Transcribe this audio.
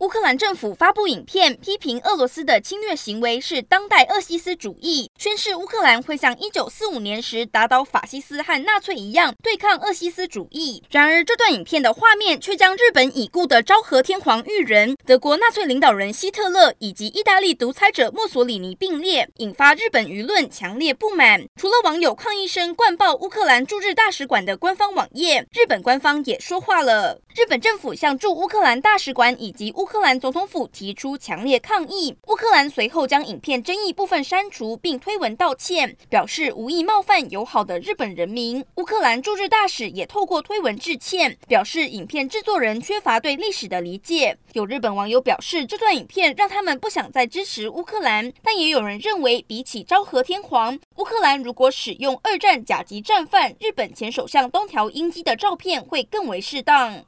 乌克兰政府发布影片，批评俄罗斯的侵略行为是当代俄西斯主义，宣示乌克兰会像一九四五年时打倒法西斯和纳粹一样对抗俄西斯主义。然而，这段影片的画面却将日本已故的昭和天皇裕仁、德国纳粹领导人希特勒以及意大利独裁者墨索里尼并列，引发日本舆论强烈不满。除了网友抗议声灌爆乌克兰驻日大使馆的官方网页，日本官方也说话了。日本政府向驻乌克兰大使馆以及乌克兰总统府提出强烈抗议。乌克兰随后将影片争议部分删除，并推文道歉，表示无意冒犯友好的日本人民。乌克兰驻日大使也透过推文致歉，表示影片制作人缺乏对历史的理解。有日本网友表示，这段影片让他们不想再支持乌克兰，但也有人认为，比起昭和天皇，乌克兰如果使用二战甲级战犯日本前首相东条英机的照片会更为适当。